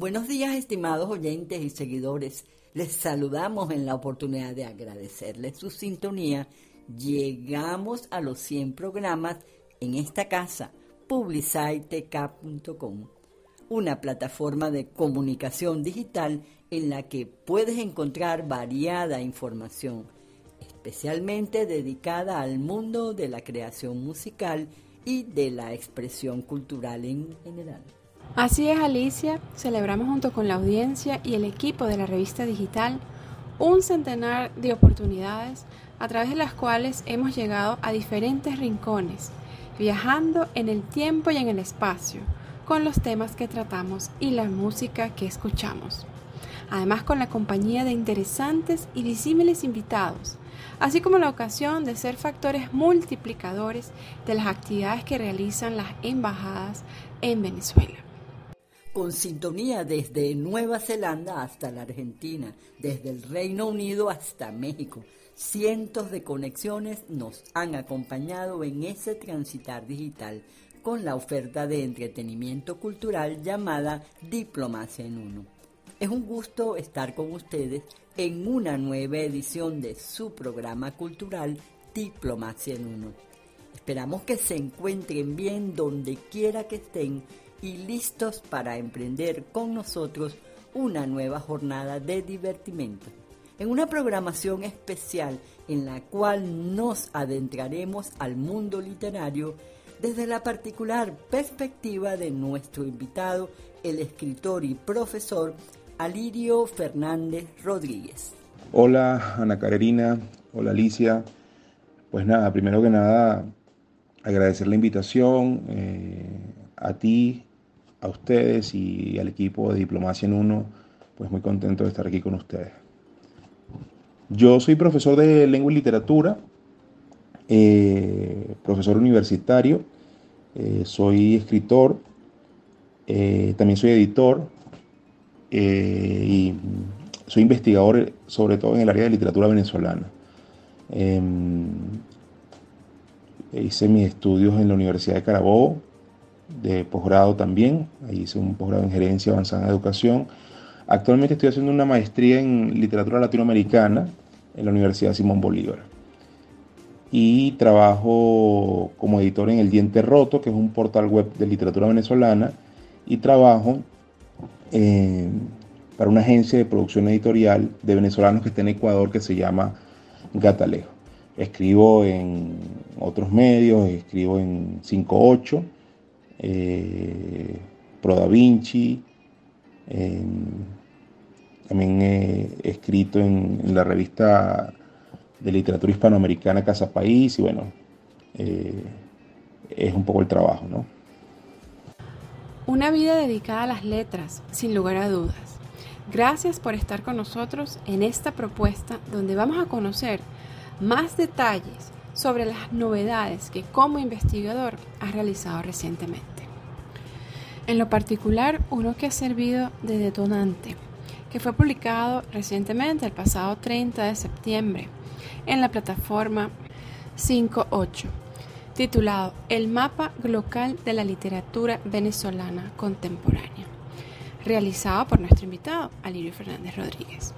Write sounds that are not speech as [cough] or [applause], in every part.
Buenos días, estimados oyentes y seguidores. Les saludamos en la oportunidad de agradecerles su sintonía. Llegamos a los 100 programas en esta casa, publicitec.com, una plataforma de comunicación digital en la que puedes encontrar variada información, especialmente dedicada al mundo de la creación musical y de la expresión cultural en general. Así es, Alicia, celebramos junto con la audiencia y el equipo de la revista digital un centenar de oportunidades a través de las cuales hemos llegado a diferentes rincones, viajando en el tiempo y en el espacio, con los temas que tratamos y la música que escuchamos. Además con la compañía de interesantes y disímiles invitados, así como la ocasión de ser factores multiplicadores de las actividades que realizan las embajadas en Venezuela con sintonía desde Nueva Zelanda hasta la Argentina, desde el Reino Unido hasta México. Cientos de conexiones nos han acompañado en ese transitar digital con la oferta de entretenimiento cultural llamada Diplomacia en Uno. Es un gusto estar con ustedes en una nueva edición de su programa cultural Diplomacia en Uno. Esperamos que se encuentren bien donde quiera que estén y listos para emprender con nosotros una nueva jornada de divertimento, en una programación especial en la cual nos adentraremos al mundo literario desde la particular perspectiva de nuestro invitado, el escritor y profesor Alirio Fernández Rodríguez. Hola Ana Carolina, hola Alicia. Pues nada, primero que nada, agradecer la invitación eh, a ti, a ustedes y al equipo de Diplomacia en Uno, pues muy contento de estar aquí con ustedes. Yo soy profesor de lengua y literatura, eh, profesor universitario, eh, soy escritor, eh, también soy editor y soy investigador sobre todo en el área de literatura venezolana. Em, hice mis estudios en la Universidad de Carabobo, de posgrado también, ahí hice un posgrado en gerencia avanzada en educación. Actualmente estoy haciendo una maestría en literatura latinoamericana en la Universidad Simón Bolívar. Y trabajo como editor en El Diente Roto, que es un portal web de literatura venezolana, y trabajo eh, para una agencia de producción editorial de venezolanos que está en Ecuador que se llama Gatalejo. Escribo en otros medios, escribo en 58 eh, Pro Da Vinci, también he escrito en, la revista de literatura hispanoamericana Casa País y bueno, eh, es un poco el trabajo, ¿no? Una vida dedicada a las letras, sin lugar a dudas. Gracias por estar con nosotros en esta propuesta donde vamos a conocer más detalles sobre las novedades que como investigador ha realizado recientemente. En lo particular, uno que ha servido de detonante, que fue publicado recientemente el pasado 30 de septiembre en la plataforma 58, titulado El mapa local de la literatura venezolana contemporánea, realizado por nuestro invitado, Alirio Fernández Rodríguez.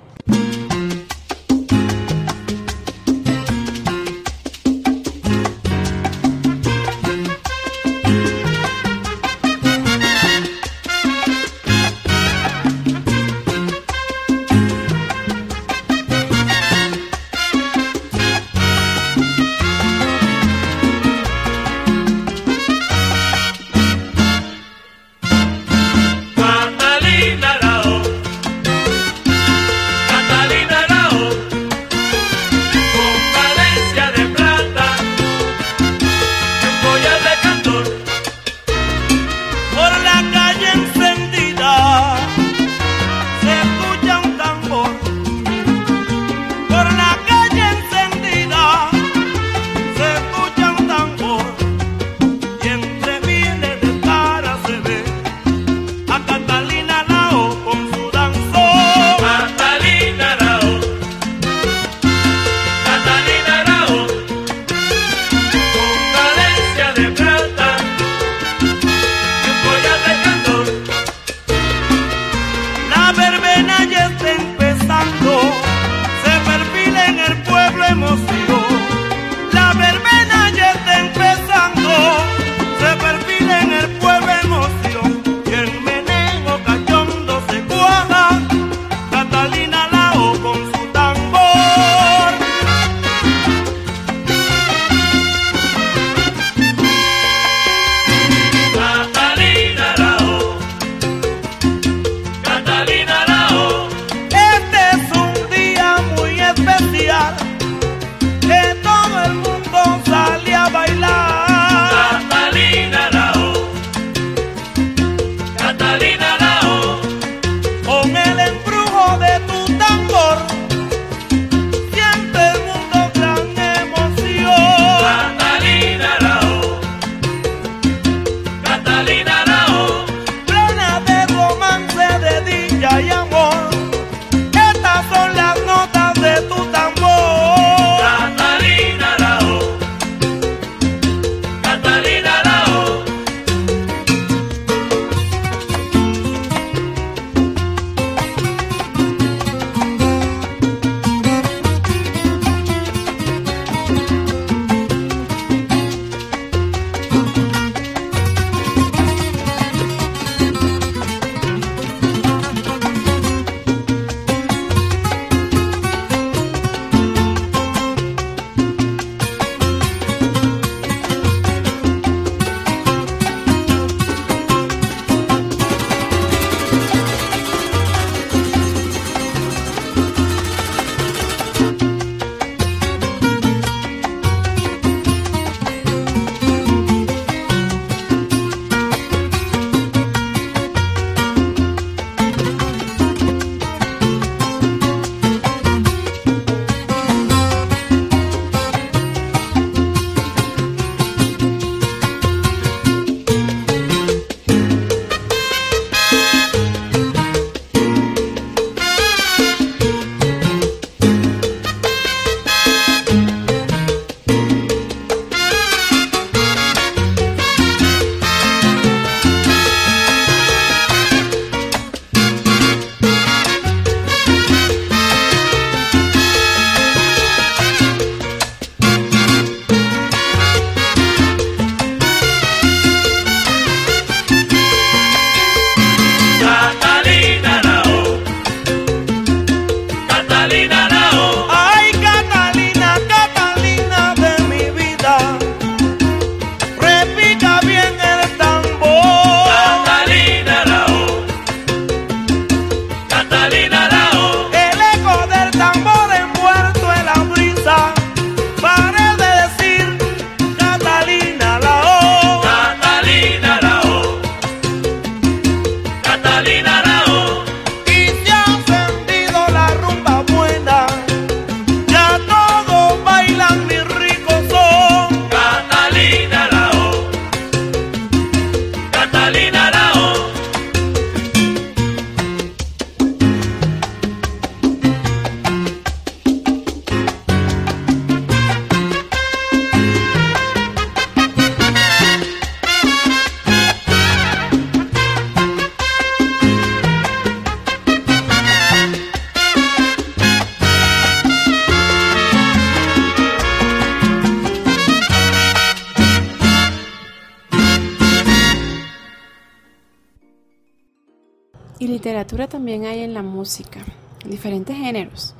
Literatura también hay en la música, diferentes géneros.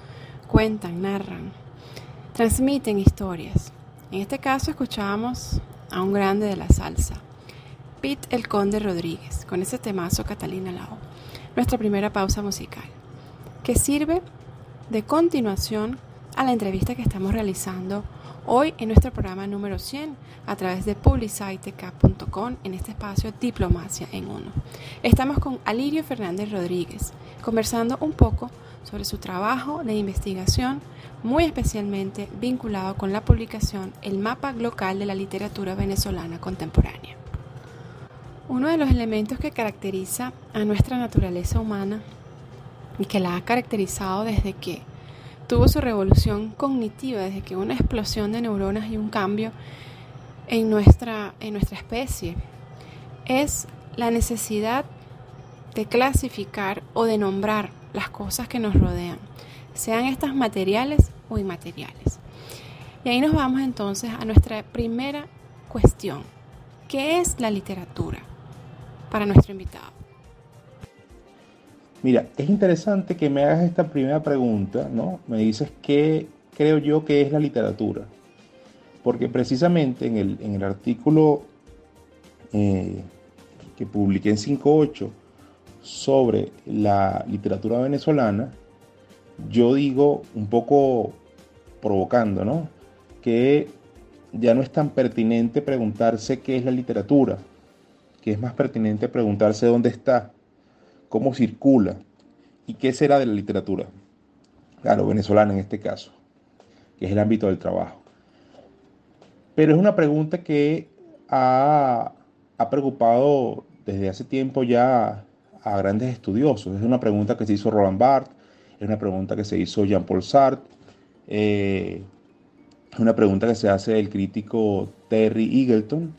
Cuentan, narran, transmiten historias. En este caso escuchábamos a un grande de la salsa, Pete el Conde Rodríguez, con ese temazo Catalina Lao. Nuestra primera pausa musical, que sirve de continuación a la entrevista que estamos realizando hoy en nuestro programa número 100 a través de publiciteca.com en este espacio Diplomacia en Uno. Estamos con Alirio Fernández Rodríguez conversando un poco sobre su trabajo de investigación, muy especialmente vinculado con la publicación El mapa local de la literatura venezolana contemporánea. Uno de los elementos que caracteriza a nuestra naturaleza humana y que la ha caracterizado desde que tuvo su revolución cognitiva, desde que una explosión de neuronas y un cambio en nuestra, en nuestra especie, es la necesidad de clasificar o de nombrar las cosas que nos rodean, sean estas materiales o inmateriales. Y ahí nos vamos entonces a nuestra primera cuestión. ¿Qué es la literatura para nuestro invitado? Mira, es interesante que me hagas esta primera pregunta, ¿no? Me dices qué creo yo que es la literatura. Porque precisamente en el, artículo eh, que publiqué en 5.8 sobre la literatura venezolana, yo digo un poco provocando, ¿no? Que ya no es tan pertinente preguntarse qué es la literatura, que es más pertinente preguntarse dónde está, cómo circula y qué será de la literatura. Claro, venezolana en este caso, que es el ámbito del trabajo. Pero es una pregunta que ha, ha preocupado desde hace tiempo ya a grandes estudiosos. Es una pregunta que se hizo Roland Barthes, es una pregunta que se hizo Jean-Paul Sartre, eh, es una pregunta que se hace el crítico Terry Eagleton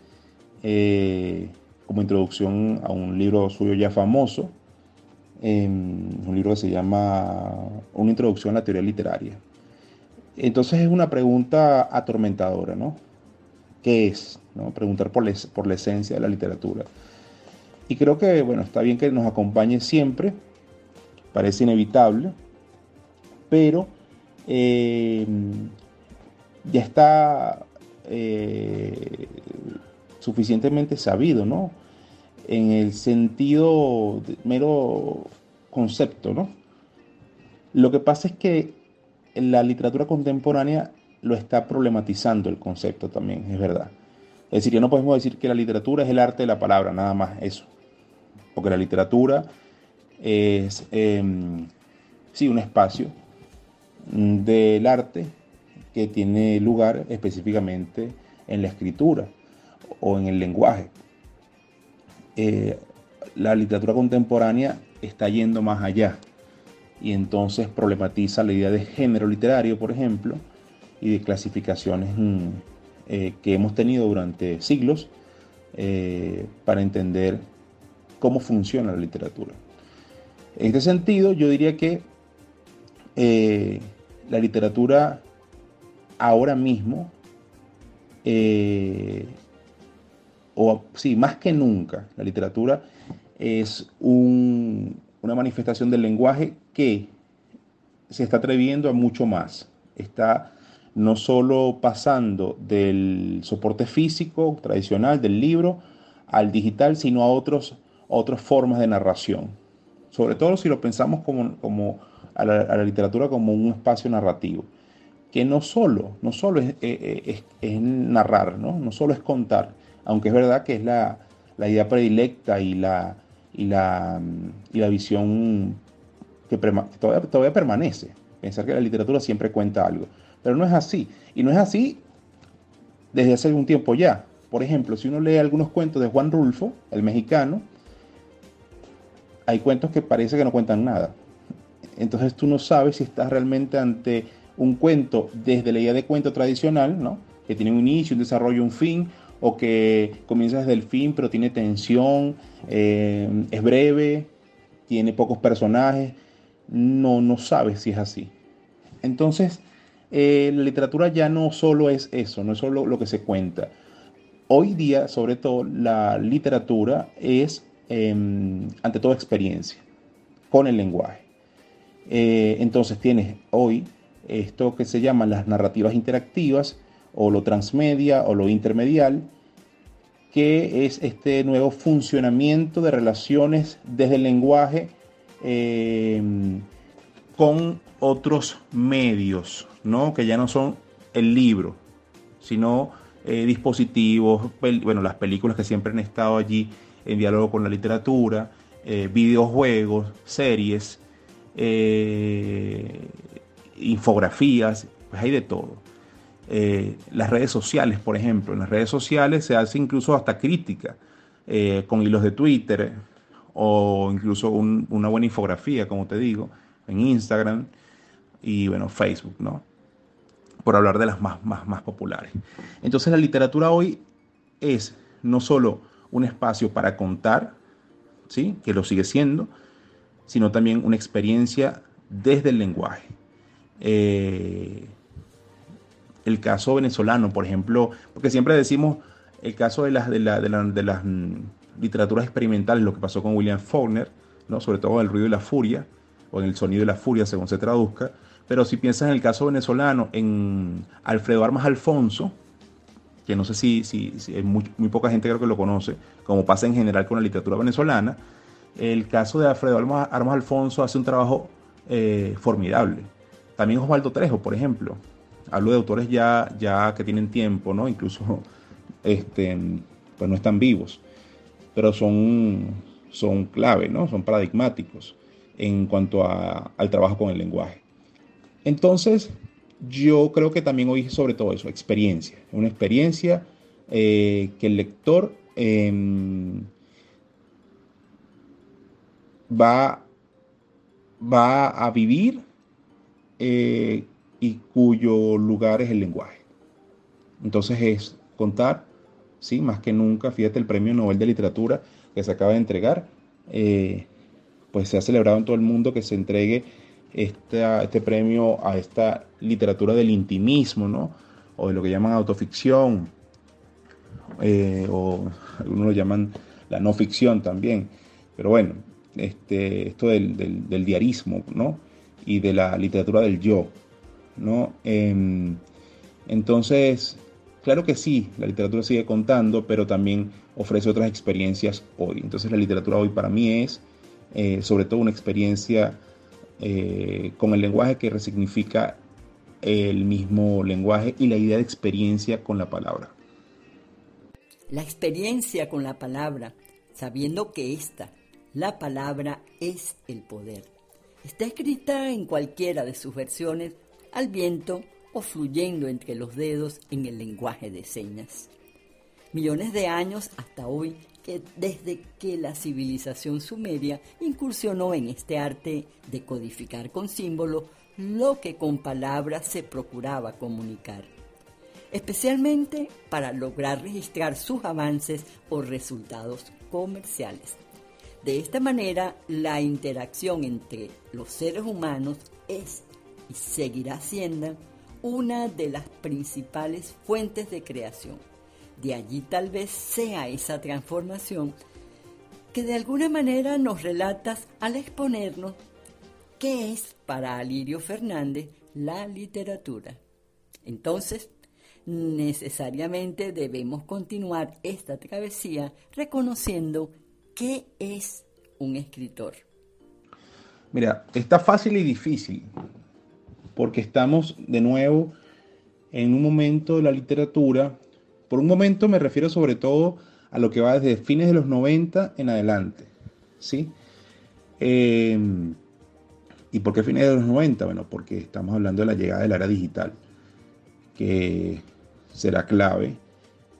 eh, como introducción a un libro suyo ya famoso, un libro que se llama Una introducción a la teoría literaria. Entonces es una pregunta atormentadora, ¿no? ¿Qué es? Preguntar por, por la esencia de la literatura. Y creo que, bueno, está bien que nos acompañe siempre, parece inevitable, pero eh, ya está eh, suficientemente sabido, ¿no? En el sentido mero concepto, ¿no? Lo que pasa es que la literatura contemporánea lo está problematizando el concepto también, es verdad. Es decir, ya no podemos decir que la literatura es el arte de la palabra, nada más eso. Porque la literatura es, em, sí, un espacio del arte que tiene lugar específicamente en la escritura o en el lenguaje. Eh, la literatura contemporánea está yendo más allá y entonces problematiza la idea de género literario, por ejemplo, y de clasificaciones mm, eh, que hemos tenido durante siglos eh, para entender cómo funciona la literatura. En este sentido, yo diría que la literatura ahora mismo, o sí, más que nunca, la literatura es una manifestación del lenguaje que se está atreviendo a mucho más. Está no solo pasando del soporte físico tradicional del libro al digital, sino a otros, otras formas de narración. Sobre todo si lo pensamos como, como a, la, literatura como un espacio narrativo, que no solo, no solo es, eh, eh, narrar, ¿no? no solo es contar, aunque es verdad que es la, idea predilecta y la, y la, y la visión que todavía, todavía permanece. Pensar que la literatura siempre cuenta algo. Pero no es así. Y no es así desde hace algún tiempo ya. Por ejemplo, si uno lee algunos cuentos de Juan Rulfo, el mexicano, hay cuentos que parece que no cuentan nada. Entonces tú no sabes si estás realmente ante un cuento desde la idea de cuento tradicional, ¿no? que tiene un inicio, un desarrollo, un fin, o que comienza desde el fin pero tiene tensión, eh, es breve, tiene pocos personajes. No, no sabes si es así. Entonces, eh, la literatura ya no solo es eso, no es solo lo que se cuenta. Hoy día, sobre todo, la literatura es, em, ante todo, experiencia con el lenguaje. Eh, entonces tienes hoy esto que se llaman las narrativas interactivas o lo transmedia o lo intermedial, que es este nuevo funcionamiento de relaciones desde el lenguaje em, con otros medios, ¿no? que ya no son el libro, sino eh, dispositivos, bueno, las películas que siempre han estado allí en diálogo con la literatura, eh, videojuegos, series, eh, infografías, pues hay de todo. Las redes sociales, por ejemplo, en las redes sociales se hace incluso hasta crítica con hilos de Twitter o incluso una buena infografía, como te digo, en Instagram y bueno, Facebook, ¿no? Por hablar de las más, más, más populares. Entonces la literatura hoy es no solo un espacio para contar, ¿sí? Que lo sigue siendo, sino también una experiencia desde el lenguaje. Eh, el caso venezolano, por ejemplo, porque siempre decimos el caso de las, de, las mm, literaturas experimentales, lo que pasó con William Faulkner, ¿no? sobre todo el ruido y la furia, o en el sonido y la furia, según se traduzca. Pero si piensas en el caso venezolano, en Alfredo Armas Alfonso, que no sé si, si, muy, poca gente creo que lo conoce, como pasa en general con la literatura venezolana, el caso de Alfredo Armas, Alfonso hace un trabajo eh, formidable. También Osvaldo Trejo, por ejemplo. Hablo de autores ya, ya que tienen tiempo, ¿no? Incluso [laughs] este, pues no están vivos, pero son, son clave, ¿no? Son paradigmáticos en cuanto al trabajo con el lenguaje. Entonces, yo creo que también hoy sobre todo eso, experiencia. Una experiencia eh, que el lector em, va, va a vivir eh, y cuyo lugar es el lenguaje. Entonces es contar, sí, más que nunca, fíjate el Premio Nobel de Literatura que se acaba de entregar, eh, pues se ha celebrado en todo el mundo que se entregue este premio a esta literatura del intimismo, ¿no? O de lo que llaman autoficción, eh, o algunos lo llaman la no ficción también. Pero bueno, este, esto del, diarismo, ¿no? Y de la literatura del yo, ¿no? Em, entonces, claro que sí, la literatura sigue contando, pero también ofrece otras experiencias hoy. Entonces la literatura hoy para mí es eh, sobre todo una experiencia eh, con el lenguaje que resignifica el mismo lenguaje y la idea de experiencia con la palabra. La experiencia con la palabra, sabiendo que esta, la palabra, es el poder. Está escrita en cualquiera de sus versiones, al viento o fluyendo entre los dedos en el lenguaje de señas. Millones de años hasta hoy que desde que la civilización sumeria incursionó en este arte de codificar con símbolos lo que con palabras se procuraba comunicar, especialmente para lograr registrar sus avances o resultados comerciales. De esta manera, la interacción entre los seres humanos es y seguirá siendo una de las principales fuentes de creación de allí tal vez sea esa transformación que de alguna manera nos relatas al exponernos qué es para Alirio Fernández la literatura. Entonces, necesariamente debemos continuar esta travesía reconociendo qué es un escritor. Mira, está fácil y difícil, porque estamos de nuevo en un momento de la literatura por un momento me refiero sobre todo a lo que va desde fines de los 90 en adelante. ¿sí? Em, ¿Y por qué fines de los 90? Bueno, porque estamos hablando de la llegada de la era digital, que será clave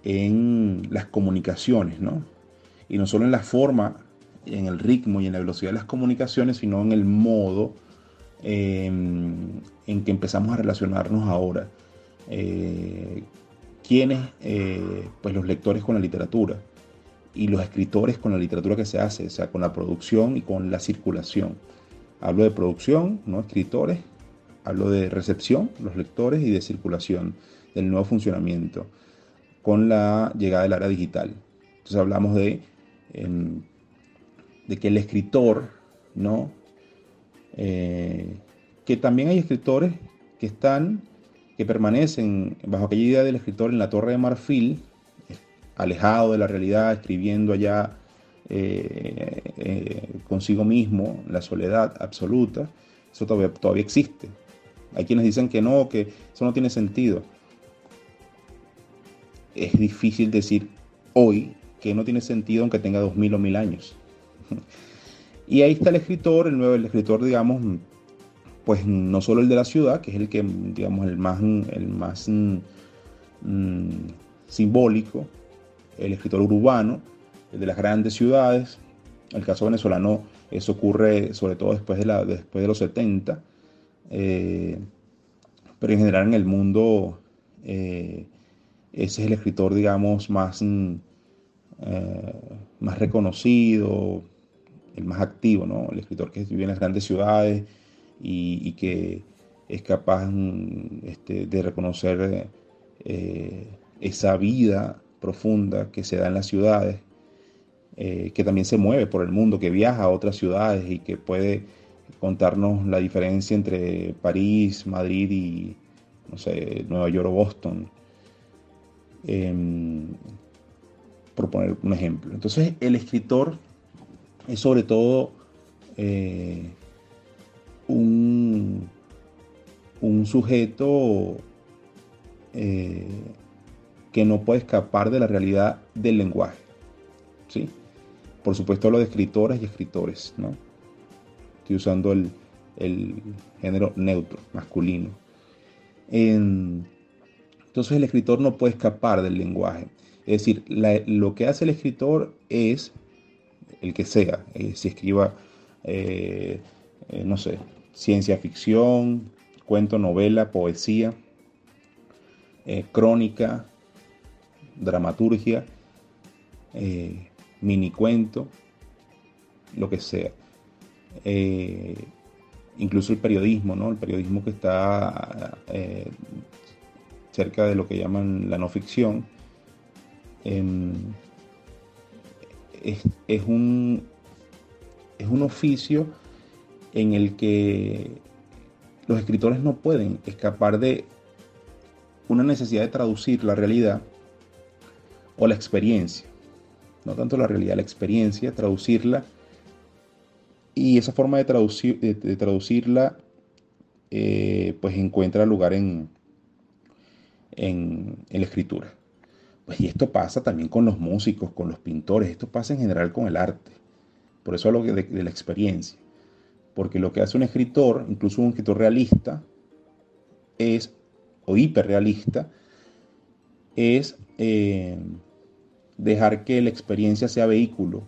en las comunicaciones, ¿no? Y no solo en la forma, en el ritmo y en la velocidad de las comunicaciones, sino en el modo em, en que empezamos a relacionarnos ahora. Eh, quiénes, eh, pues los lectores con la literatura y los escritores con la literatura que se hace, o sea, con la producción y con la circulación. Hablo de producción, no escritores, hablo de recepción, los lectores, y de circulación, del nuevo funcionamiento, con la llegada del área digital. Entonces hablamos de, de que el escritor, ¿no? Eh, que también hay escritores que están que permanecen bajo aquella idea del escritor en la torre de marfil, alejado de la realidad, escribiendo allá eh, eh, consigo mismo, la soledad absoluta, eso todavía, todavía existe. Hay quienes dicen que no, que eso no tiene sentido. Es difícil decir hoy que no tiene sentido aunque tenga dos mil o mil años. [laughs] Y ahí está el escritor, el nuevo, el escritor, digamos, pues no solo el de la ciudad, que es el que, digamos, el más, el más mm, simbólico, el escritor urbano, el de las grandes ciudades. El caso venezolano, eso ocurre sobre todo después de, la, después de los 70, eh, pero en general en el mundo eh, ese es el escritor, digamos, más, mm, eh, más reconocido, el más activo, ¿no? El escritor que vive en las grandes ciudades, y, que es capaz mm, este, de reconocer eh, esa vida profunda que se da en las ciudades, eh, que también se mueve por el mundo, que viaja a otras ciudades y que puede contarnos la diferencia entre París, Madrid y, no sé, Nueva York o Boston. Em, por poner un ejemplo. Entonces el escritor es sobre todo eh, un, un, sujeto eh, que no puede escapar de la realidad del lenguaje. ¿sí? Por supuesto lo de escritoras y escritores. ¿no? Estoy usando el, género neutro, masculino. entonces el escritor no puede escapar del lenguaje. Es decir, lo que hace el escritor es, el que sea, eh, si escriba, eh, no sé, ciencia ficción, cuento, novela, poesía, crónica, dramaturgia, mini cuento, lo que sea. incluso el periodismo, ¿no? El periodismo que está cerca de lo que llaman la no ficción, Em, es, un, es un oficio en el que los escritores no pueden escapar de una necesidad de traducir la realidad o la experiencia. No tanto la realidad, la experiencia, traducirla. Y esa forma de, traducir, de, traducirla eh, pues encuentra lugar en, en, la escritura. Pues, y esto pasa también con los músicos, con los pintores, esto pasa en general con el arte. Por eso de, de la experiencia. Porque lo que hace un escritor, incluso un escritor realista, es, o hiperrealista, es eh, dejar que la experiencia sea vehículo,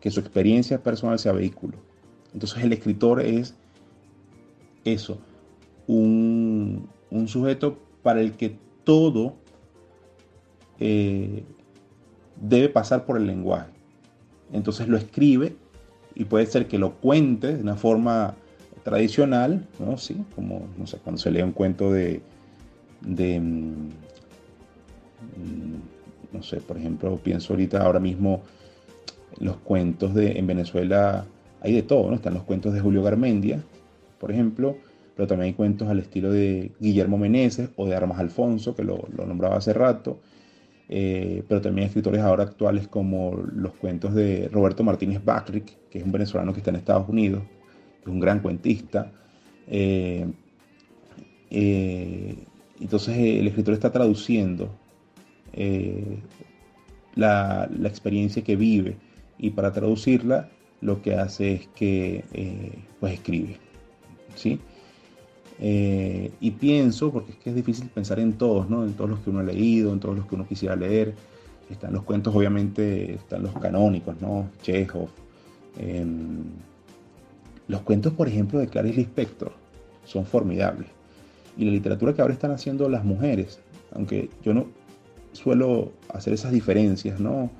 que su experiencia personal sea vehículo. Entonces el escritor es eso, un, un sujeto para el que todo eh, debe pasar por el lenguaje. Entonces lo escribe y puede ser que lo cuente de una forma tradicional, ¿no? Sí, como, no sé, cuando se lee un cuento de, de mm, no sé, por ejemplo, pienso ahorita ahora mismo los cuentos de, en Venezuela hay de todo, ¿no? Están los cuentos de Julio Garmendia, por ejemplo, pero también hay cuentos al estilo de Guillermo Meneses o de Armas Alfonso, que lo, lo nombraba hace rato, eh, pero también escritores ahora actuales como los cuentos de Roberto Martínez Bacrick, que es un venezolano que está en Estados Unidos, que es un gran cuentista. Eh, eh, entonces el escritor está traduciendo la, la, experiencia que vive y para traducirla lo que hace es que pues escribe. ¿sí? Eh, y pienso, porque es que es difícil pensar en todos, ¿no? En todos los que uno ha leído, en todos los que uno quisiera leer. Están los cuentos, obviamente, están los canónicos, ¿no? Chekhov. Em, los cuentos, por ejemplo, de Clarice Lispector son formidables. Y la literatura que ahora están haciendo las mujeres, aunque yo no suelo hacer esas diferencias, ¿no?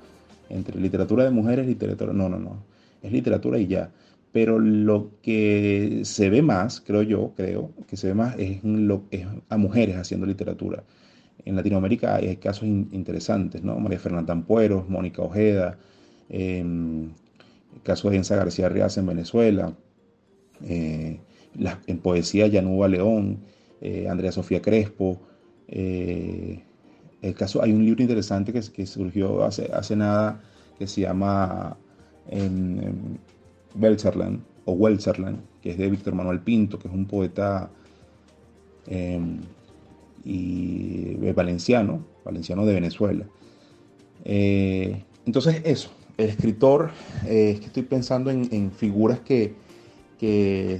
Entre literatura de mujeres literatura. No, no, no. Es literatura y ya pero lo que se ve más, creo yo, creo, que se ve más es, a mujeres haciendo literatura. En Latinoamérica hay casos interesantes, ¿no? María Fernanda Ampueros, Mónica Ojeda, em, el caso de Enza García Reaz en Venezuela, eh, en poesía Yanuba León, eh, Andrea Sofía Crespo. Eh, el caso, hay un libro interesante que, que surgió hace, hace nada que se llama em, em, Belcherland o Welcherland, que es de Víctor Manuel Pinto, que es un poeta em, y valenciano, valenciano de Venezuela. Eh, entonces eso, el escritor, eh, es que estoy pensando en, figuras que, que,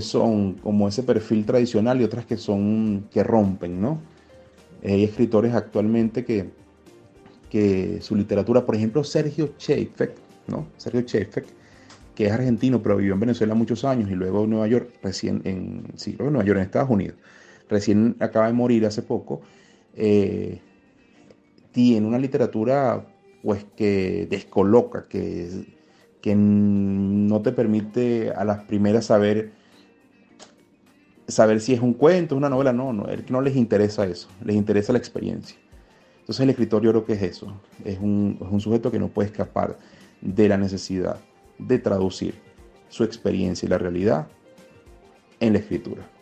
son como ese perfil tradicional y otras que son que rompen, ¿no? Hay escritores actualmente que, que su literatura, por ejemplo, Sergio Cheifek, ¿no? Sergio Cheifek, que es argentino, pero vivió en Venezuela muchos años y luego en Nueva York, recién en, sí, Nueva York, en Estados Unidos, recién acaba de morir hace poco, eh, tiene una literatura pues que descoloca, que, que no te permite a las primeras saber saber si es un cuento, una novela, no, no, no les interesa eso, les interesa la experiencia. Entonces el escritor yo creo que es eso, es un, es un sujeto que no puede escapar de la necesidad de traducir su experiencia y la realidad en la escritura.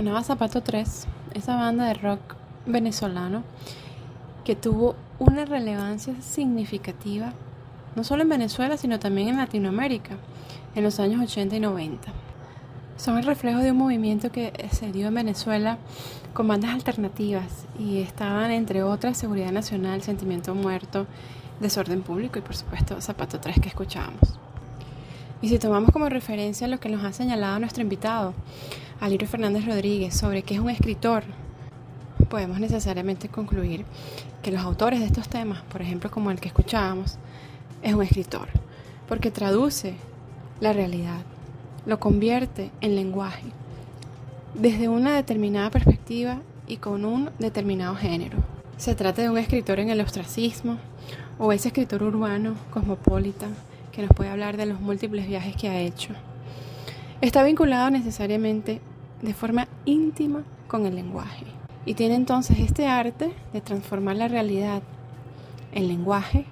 Sonaba Zapato 3, esa banda de rock venezolano que tuvo una relevancia significativa, no solo en Venezuela, sino también en Latinoamérica, en los años 80 y 90. Son el reflejo de un movimiento que se dio en Venezuela con bandas alternativas y estaban, entre otras, Seguridad Nacional, Sentimiento Muerto, Desorden Público y, por supuesto, Zapato 3 que escuchábamos. Y si tomamos como referencia lo que nos ha señalado nuestro invitado, Alirio Fernández Rodríguez, sobre qué es un escritor, podemos necesariamente concluir que los autores de estos temas, por ejemplo como el que escuchábamos, es un escritor, porque traduce la realidad, lo convierte en lenguaje, desde una determinada perspectiva y con un determinado género. Se trata de un escritor en el ostracismo o ese escritor urbano, cosmopolita, que nos puede hablar de los múltiples viajes que ha hecho. Está vinculado necesariamente de forma íntima con el lenguaje. Y tiene entonces este arte de transformar la realidad en lenguaje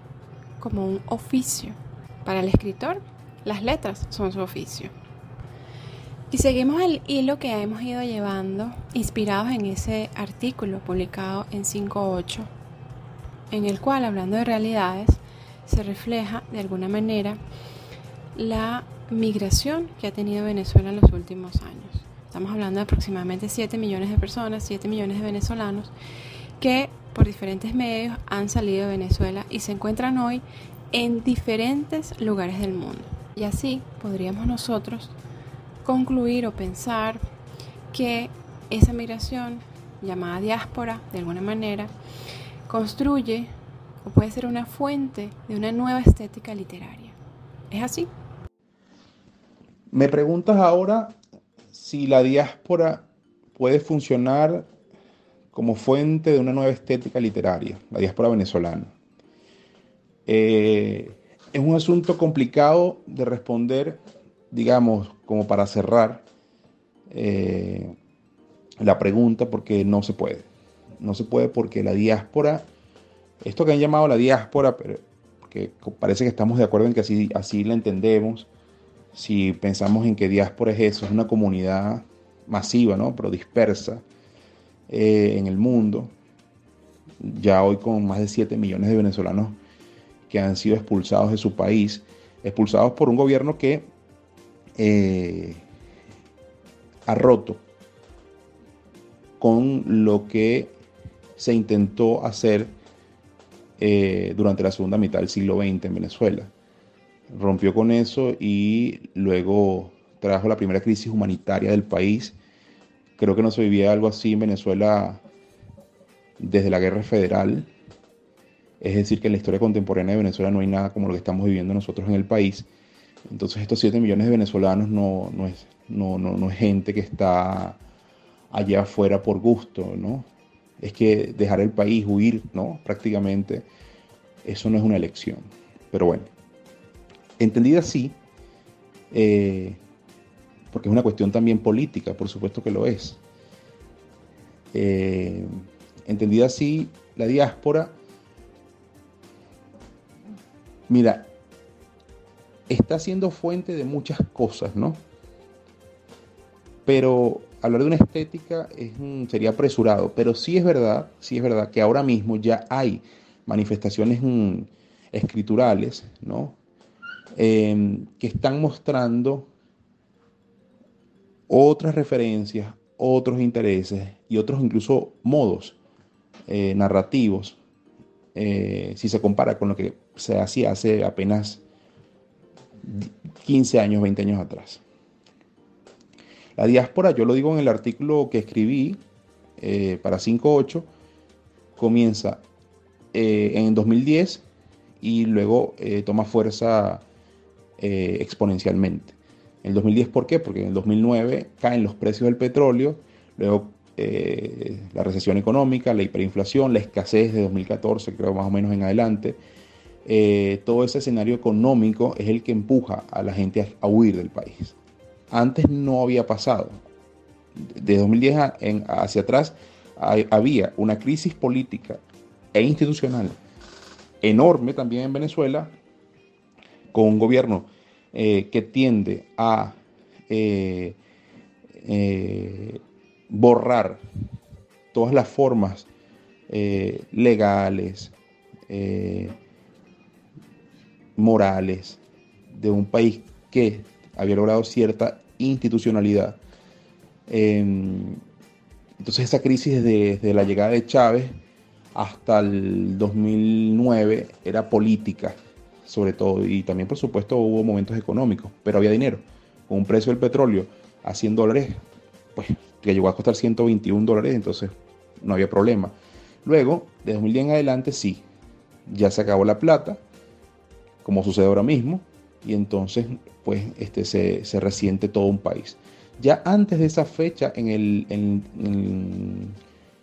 como un oficio. Para el escritor, las letras son su oficio. Y seguimos el hilo que hemos ido llevando, inspirados en ese artículo publicado en 5.8, en el cual, hablando de realidades, se refleja de alguna manera la migración que ha tenido Venezuela en los últimos años. Estamos hablando de aproximadamente 7 millones de personas, 7 millones de venezolanos que por diferentes medios han salido de Venezuela y se encuentran hoy en diferentes lugares del mundo. Y así podríamos nosotros concluir o pensar que esa migración llamada diáspora, de alguna manera, construye o puede ser una fuente de una nueva estética literaria. ¿Es así? Me preguntas ahora si la diáspora puede funcionar como fuente de una nueva estética literaria, la diáspora venezolana. Eh, es un asunto complicado de responder, digamos, como para cerrar eh, la pregunta, porque no se puede. No se puede porque la diáspora, esto que han llamado la diáspora, pero que parece que estamos de acuerdo en que así, así la entendemos, si pensamos en que diáspora es eso, es una comunidad masiva, ¿no? pero dispersa eh, en el mundo, ya hoy con más de 7 millones de venezolanos que han sido expulsados de su país, expulsados por un gobierno que eh, ha roto con lo que se intentó hacer eh, durante la segunda mitad del siglo XX en Venezuela rompió con eso y luego trajo la primera crisis humanitaria del país. Creo que no se vivía algo así en Venezuela desde la guerra federal. Es decir, que en la historia contemporánea de Venezuela no hay nada como lo que estamos viviendo nosotros en el país. Entonces estos 7 millones de venezolanos no, no, es, no, no, no es gente que está allá afuera por gusto, ¿no? Es que dejar el país, huir, ¿no? Prácticamente, eso no es una elección. Pero bueno, Entendida así, eh, porque es una cuestión también política, por supuesto que lo es. Eh, entendida así, la diáspora, mira, está siendo fuente de muchas cosas, ¿no? Pero hablar de una estética sería apresurado, pero sí es verdad, sí es verdad que ahora mismo ya hay manifestaciones mm, escriturales, ¿no? Em, que están mostrando otras referencias, otros intereses y otros incluso modos eh, narrativos, eh, si se compara con lo que se hacía hace apenas 15 años, 20 años atrás. La diáspora, yo lo digo en el artículo que escribí eh, para 5.8, comienza en 2010 y luego toma fuerza eh, exponencialmente. En el 2010, ¿por qué? Porque en el 2009 caen los precios del petróleo, luego eh, la recesión económica, la hiperinflación, la escasez de 2014, creo más o menos en adelante. Eh, todo ese escenario económico es el que empuja a la gente a, huir del país. Antes no había pasado. De 2010 hacia atrás había una crisis política e institucional enorme también en Venezuela, con un gobierno eh, que tiende a eh, eh, borrar todas las formas legales, morales de un país que había logrado cierta institucionalidad. Em, entonces esa crisis desde la llegada de Chávez hasta el 2009 era política sobre todo, y también por supuesto hubo momentos económicos, pero había dinero. Con un precio del petróleo a 100 dólares, pues que llegó a costar 121 dólares, entonces no había problema. Luego, de 2010 en adelante, sí, ya se acabó la plata, como sucede ahora mismo, y entonces pues este, se, se resiente todo un país. Ya antes de esa fecha, en el,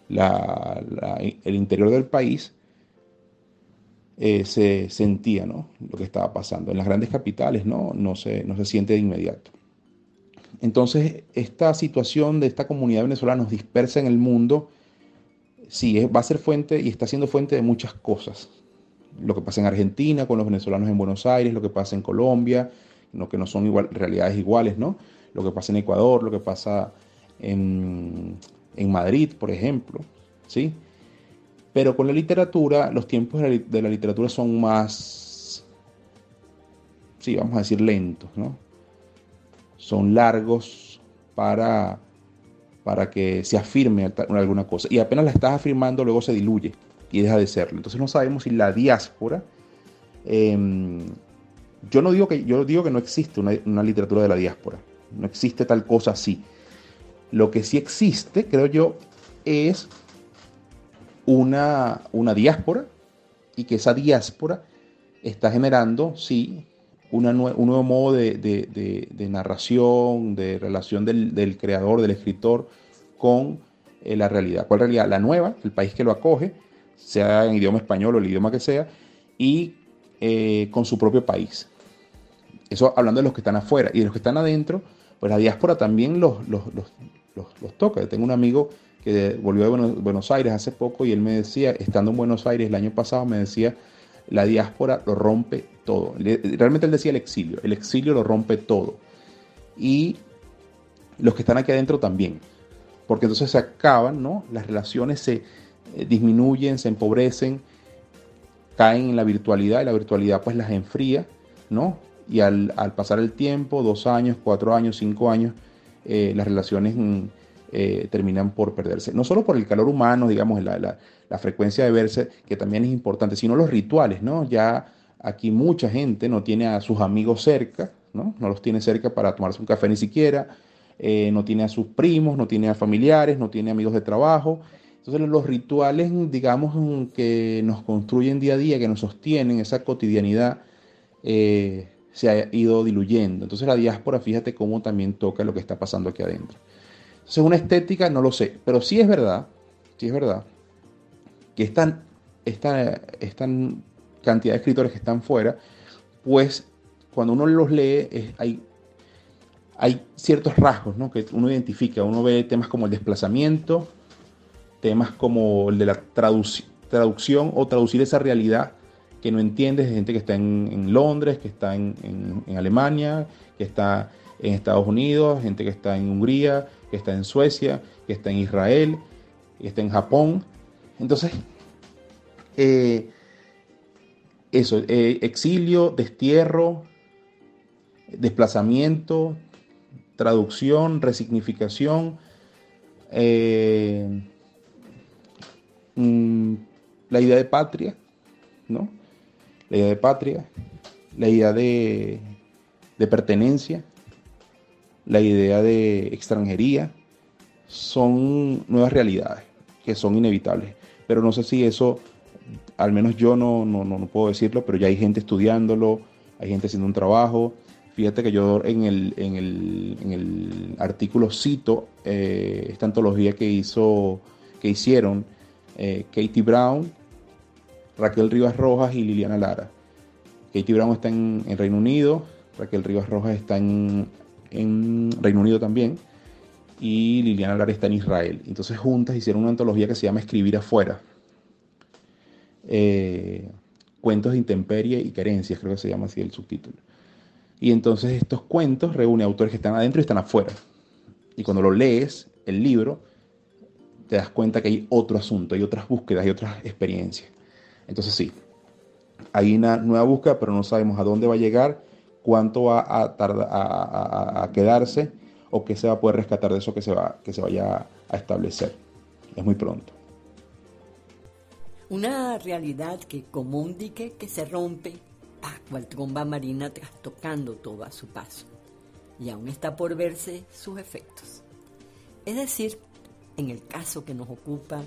el interior del país, eh, se sentía ¿no? lo que estaba pasando. En las grandes capitales ¿no? No, se, no se siente de inmediato. Entonces, esta situación de esta comunidad venezolana nos dispersa en el mundo, sí, va a ser fuente y está siendo fuente de muchas cosas. Lo que pasa en Argentina con los venezolanos en Buenos Aires, lo que pasa en Colombia, lo que no son igual, realidades iguales, ¿no? Lo que pasa en Ecuador, lo que pasa en, en Madrid, por ejemplo, ¿sí? Pero con la literatura, los tiempos de la, literatura son más, sí, vamos a decir lentos, ¿no? Son largos para, para que se afirme alguna cosa. Y apenas la estás afirmando, luego se diluye y deja de serlo. Entonces no sabemos si la diáspora... Em, yo no digo que, yo digo que no existe una, una literatura de la diáspora. No existe tal cosa así. Lo que sí existe, creo yo, es una, una diáspora y que esa diáspora está generando, sí, una un nuevo modo de, narración, de relación del, creador, del escritor con eh, la realidad. ¿Cuál realidad? La nueva, el país que lo acoge, sea en idioma español o el idioma que sea, y eh, con su propio país. Eso hablando de los que están afuera. Y de los que están adentro, pues la diáspora también los, los, toca. tengo un amigo que volvió de Buenos, Aires hace poco y él me decía, estando en Buenos Aires el año pasado, me decía, la diáspora lo rompe todo. Realmente él decía el exilio, el exilio lo rompe todo. Y los que están aquí adentro también. Porque entonces se acaban, ¿no? Las relaciones se eh, disminuyen, se empobrecen, caen en la virtualidad y la virtualidad pues las enfría, ¿no? y al, pasar el tiempo, dos años, cuatro años, cinco años, eh, las relaciones mm, eh, terminan por perderse. No solo por el calor humano, digamos, la, la, frecuencia de verse, que también es importante, sino los rituales, ¿no? Ya aquí mucha gente no tiene a sus amigos cerca, ¿no? No los tiene cerca para tomarse un café ni siquiera, eh, no tiene a sus primos, no tiene a familiares, no tiene amigos de trabajo. Entonces los rituales, digamos, que nos construyen día a día, que nos sostienen esa cotidianidad, se ha ido diluyendo. Entonces la diáspora, fíjate cómo también toca lo que está pasando aquí adentro. Una estética, no lo sé, pero sí es verdad, sí es verdad, que esta, esta, esta cantidad de escritores que están fuera, pues cuando uno los lee hay, hay ciertos rasgos ¿no? que uno identifica. Uno ve temas como el desplazamiento, temas como el de la traducción o traducir esa realidad que no entiendes, de gente que está en, Londres, que está en, Alemania, que está en Estados Unidos, gente que está en Hungría, que está en Suecia, que está en Israel, que está en Japón. Entonces, eh, eso, eh, exilio, destierro, desplazamiento, traducción, resignificación, eh, mm, la idea de patria, ¿no? la idea de patria, la idea de, pertenencia, la idea de extranjería, son nuevas realidades que son inevitables. Pero no sé si eso, al menos yo no, no, puedo decirlo, pero ya hay gente estudiándolo, hay gente haciendo un trabajo. Fíjate que yo en el, en el, artículo cito eh, esta antología que, hizo, que hicieron eh, Katie Brown, Raquel Rivas Rojas y Liliana Lara. Katie Brown está en, Reino Unido, Raquel Rivas Rojas está en, Reino Unido también, y Liliana Lara está en Israel. Entonces juntas hicieron una antología que se llama Escribir afuera. Eh, cuentos de intemperie y carencias, creo que se llama así el subtítulo. Y entonces estos cuentos reúnen autores que están adentro y están afuera. Y cuando lo lees, el libro, te das cuenta que hay otro asunto, hay otras búsquedas, hay otras experiencias. Entonces sí, hay una nueva búsqueda, pero no sabemos a dónde va a llegar, cuánto va a, tardar, a, quedarse o qué se va a poder rescatar de eso que se, va, que se vaya a establecer. Es muy pronto. Una realidad que como un dique que se rompe, a cual tromba marina trastocando todo a su paso, y aún está por verse sus efectos. Es decir, en el caso que nos ocupa,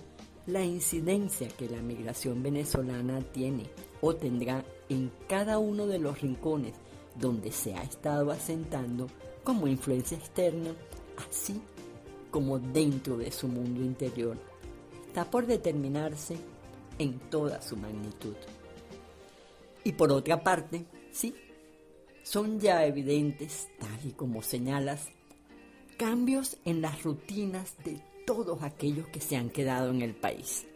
la incidencia que la migración venezolana tiene o tendrá en cada uno de los rincones donde se ha estado asentando como influencia externa, así como dentro de su mundo interior, está por determinarse en toda su magnitud. Y por otra parte, sí, son ya evidentes, tal y como señalas, cambios en las rutinas de todos aquellos que se han quedado en el país.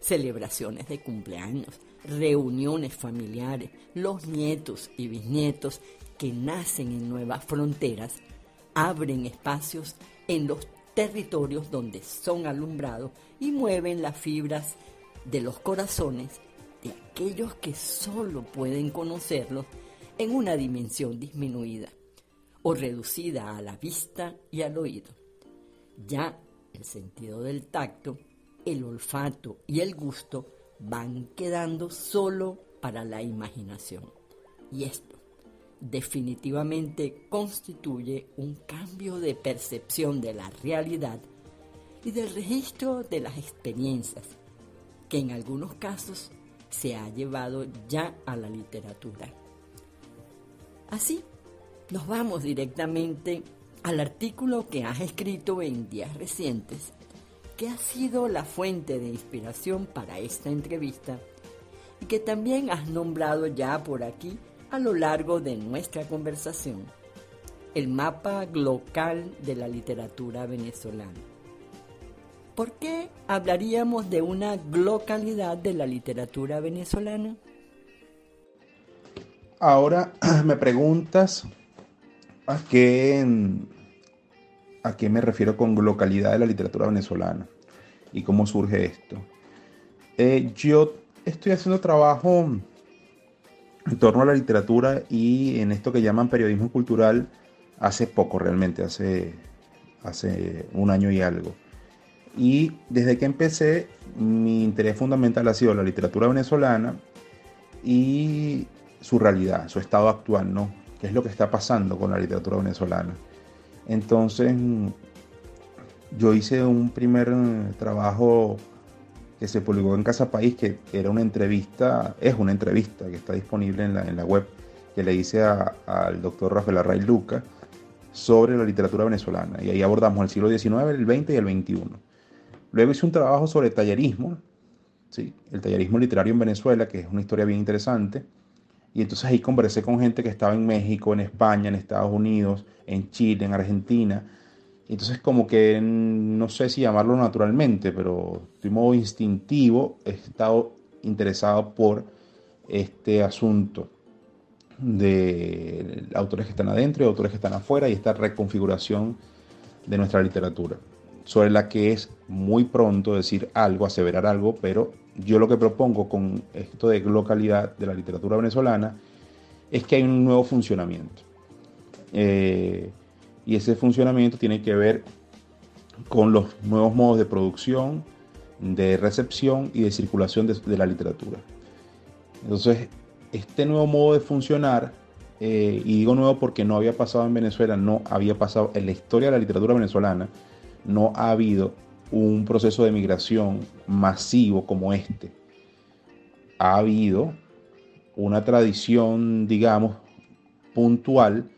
Celebraciones de cumpleaños, reuniones familiares, los nietos y bisnietos que nacen en nuevas fronteras, abren espacios en los territorios donde son alumbrados y mueven las fibras de los corazones de aquellos que solo pueden conocerlos en una dimensión disminuida o reducida a la vista y al oído. Ya el sentido del tacto, el olfato y el gusto van quedando solo para la imaginación. Y esto definitivamente constituye un cambio de percepción de la realidad y del registro de las experiencias, que en algunos casos se ha llevado ya a la literatura. Así, nos vamos directamente al artículo que has escrito en días recientes, que ha sido la fuente de inspiración para esta entrevista y que también has nombrado ya por aquí a lo largo de nuestra conversación, el mapa global de la literatura venezolana. ¿Por qué hablaríamos de una glocalidad de la literatura venezolana? Ahora [clears throat] me preguntas a qué, a qué me refiero con localidad de la literatura venezolana y cómo surge esto. Eh, yo estoy haciendo trabajo en torno a la literatura y en esto que llaman periodismo cultural hace poco realmente, hace, hace un año y algo. Y desde que empecé, mi interés fundamental ha sido la literatura venezolana y su realidad, su estado actual, ¿no? ¿Qué es lo que está pasando con la literatura venezolana? Entonces, yo hice un primer eh, trabajo que se publicó en Casa País, que era una entrevista, es una entrevista que está disponible en la, en la web, que le hice al doctor Rafael Array Luca sobre la literatura venezolana. Y ahí abordamos el siglo XIX, el XX y el XXI. Luego hice un trabajo sobre tallerismo, ¿sí? el tallerismo literario en Venezuela, que es una historia bien interesante. Y entonces ahí conversé con gente que estaba en México, en España, en Estados Unidos, en Chile, en Argentina. Entonces como que no sé si llamarlo naturalmente, pero de modo instintivo he estado interesado por este asunto de autores que están adentro y autores que están afuera y esta reconfiguración de nuestra literatura, sobre la que es muy pronto decir algo, aseverar algo, pero yo lo que propongo con esto de localidad de la literatura venezolana es que hay un nuevo funcionamiento. Eh, y ese funcionamiento tiene que ver con los nuevos modos de producción, de recepción y de circulación de, la literatura. Entonces, este nuevo modo de funcionar, eh, y digo nuevo porque no había pasado en Venezuela, no había pasado en la historia de la literatura venezolana, no ha habido un proceso de migración masivo como este. Ha habido una tradición, digamos, puntual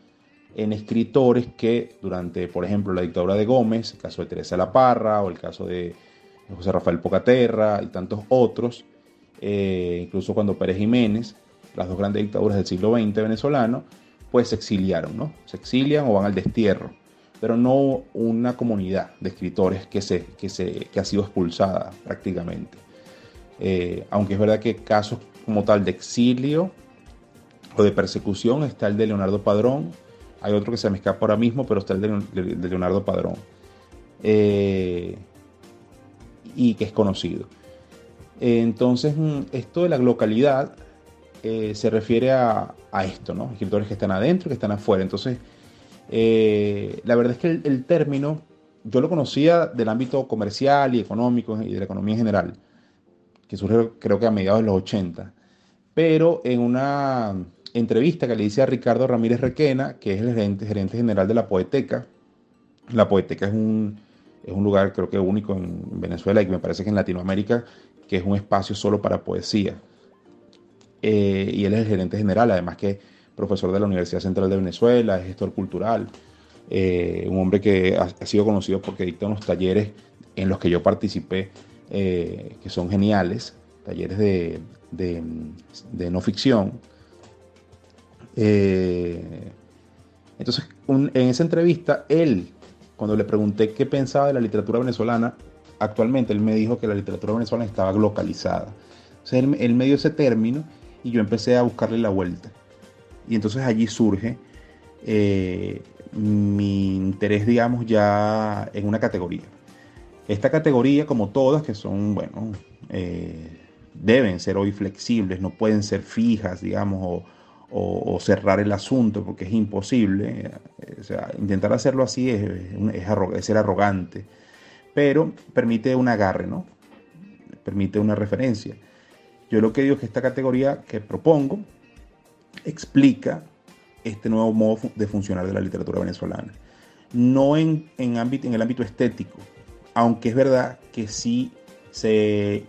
en escritores que durante, por ejemplo, la dictadura de Gómez, el caso de Teresa La Parra o el caso de José Rafael Pocaterra y tantos otros, eh, incluso cuando Pérez Jiménez, las dos grandes dictaduras del siglo XX venezolano, pues se exiliaron, ¿no? Se exilian o van al destierro pero no una comunidad de escritores que, se, que, se, que ha sido expulsada prácticamente. Eh, aunque es verdad que casos como tal de exilio o de persecución está el de Leonardo Padrón, hay otro que se me escapa ahora mismo, pero está el de, Leonardo Padrón, eh, y que es conocido. entonces, mm, esto de la localidad eh, se refiere a, a, esto, ¿no? Escritores que están adentro, que están afuera. Entonces, eh, la verdad es que el, término yo lo conocía del ámbito comercial y económico y de la economía en general, que surgió creo que a mediados de los 80, pero en una entrevista que le hice a Ricardo Ramírez Requena, que es el gerente, gerente general de la Poeteca, la Poeteca es un, es un lugar creo que único en Venezuela y que me parece que en Latinoamérica, que es un espacio solo para poesía. Eh, y él es el gerente general, además que profesor de la Universidad Central de Venezuela, es gestor cultural, eh, un hombre que ha, sido conocido porque dicta unos talleres en los que yo participé, eh, que son geniales, talleres de, no ficción. Eh, entonces, en esa entrevista, él, cuando le pregunté qué pensaba de la literatura venezolana, actualmente él me dijo que la literatura venezolana estaba localizada. Él, él me dio ese término y yo empecé a buscarle la vuelta. Y entonces allí surge eh, mi interés, digamos, ya en una categoría. Esta categoría, como todas, que son, bueno, eh, deben ser hoy flexibles, no pueden ser fijas, digamos, o, cerrar el asunto, porque es imposible. Eh, o sea, intentar hacerlo así es, es, ser arrogante, pero permite un agarre, ¿no? Permite una referencia. Yo lo que digo es que esta categoría que propongo explica este nuevo modo de funcionar de la literatura venezolana. No en, en, ámbito, en el ámbito estético, aunque es verdad que sí se,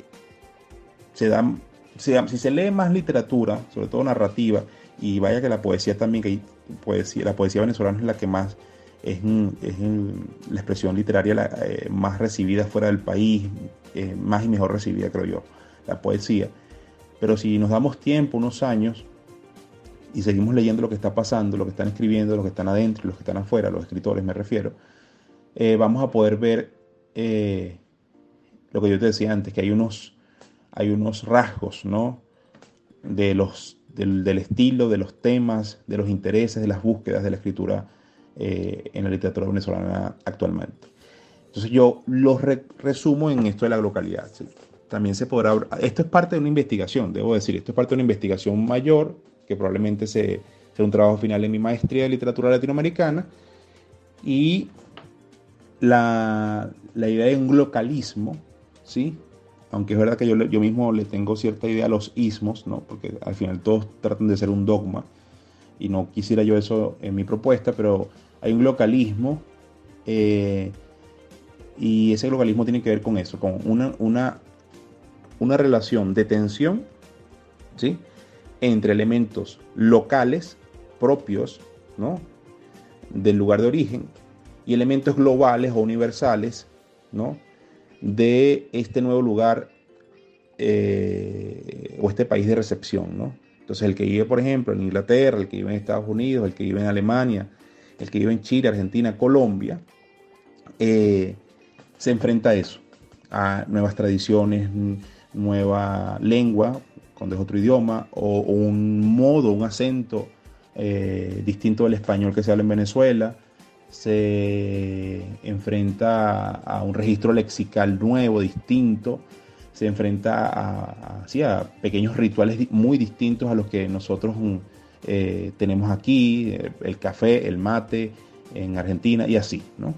se dan, si se lee más literatura, sobre todo narrativa, y vaya que la poesía también, que poesía, la poesía venezolana es la que más es, la expresión literaria eh, más recibida fuera del país, eh, más y mejor recibida, creo yo, la poesía. Pero si nos damos tiempo, unos años, y seguimos leyendo lo que está pasando, lo que están escribiendo, los que están adentro, los que están afuera, los escritores me refiero, eh, vamos a poder ver lo que yo te decía antes, que hay unos, hay unos rasgos, ¿no? De los del, estilo, de los temas, de los intereses, de las búsquedas de la escritura eh, en la literatura venezolana actualmente. Entonces yo lo resumo en esto de la localidad. También se podrá... Esto es parte de una investigación, debo decir, esto es parte de una investigación mayor, que probablemente se, sea un trabajo final en mi maestría de literatura latinoamericana, y la, la idea de un localismo, ¿sí? aunque es verdad que yo, yo mismo le tengo cierta idea a los ismos, ¿no? porque al final todos tratan de ser un dogma, y no quisiera yo eso en mi propuesta, pero hay un localismo, eh, y ese localismo tiene que ver con eso, con una, una, una relación de tensión ¿sí? Entre elementos locales propios del lugar de origen y elementos globales o universales de este nuevo lugar eh, o este país de recepción. Entonces el que vive, por ejemplo, en Inglaterra, el que vive en Estados Unidos, el que vive en Alemania, el que vive en Chile, Argentina, Colombia, eh, se enfrenta a eso, a nuevas tradiciones, nueva lengua, cuando es otro idioma, o, un modo, un acento eh, distinto del español que se habla en Venezuela, se enfrenta a un registro lexical nuevo, distinto, se enfrenta a, a, pequeños rituales muy distintos a los que nosotros mm, eh, tenemos aquí, eh, el café, el mate en Argentina y así. ¿no?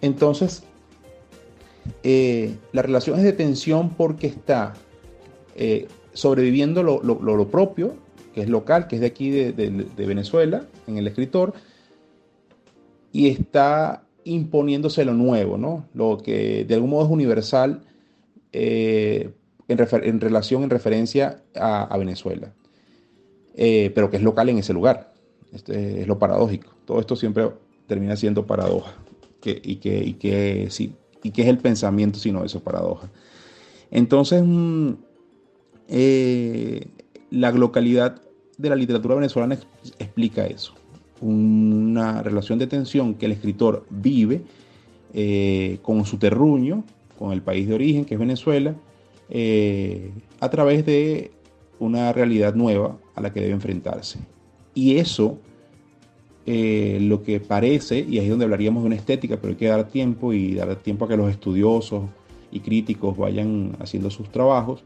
Entonces, la relación es de tensión porque está sobreviviendo lo, propio, que es local, que es de aquí de Venezuela, en el escritor, y está imponiéndose lo nuevo, ¿no? Lo que de algún modo es universal eh, en, relación, en referencia a, Venezuela, eh, pero que es local en ese lugar. Este es lo paradójico. Todo esto siempre termina siendo paradoja. y, que, que, sí, y que es el pensamiento, sino eso, paradoja. Entonces, mm, eh, la localidad de la literatura venezolana explica eso una relación de tensión que el escritor vive eh, con su terruño, con el país de origen, que es Venezuela, eh, a través de una realidad nueva a la que debe enfrentarse. Y eso, lo que parece, y ahí es donde hablaríamos de una estética, pero hay que dar tiempo y dar tiempo a que los estudiosos y críticos vayan haciendo sus trabajos,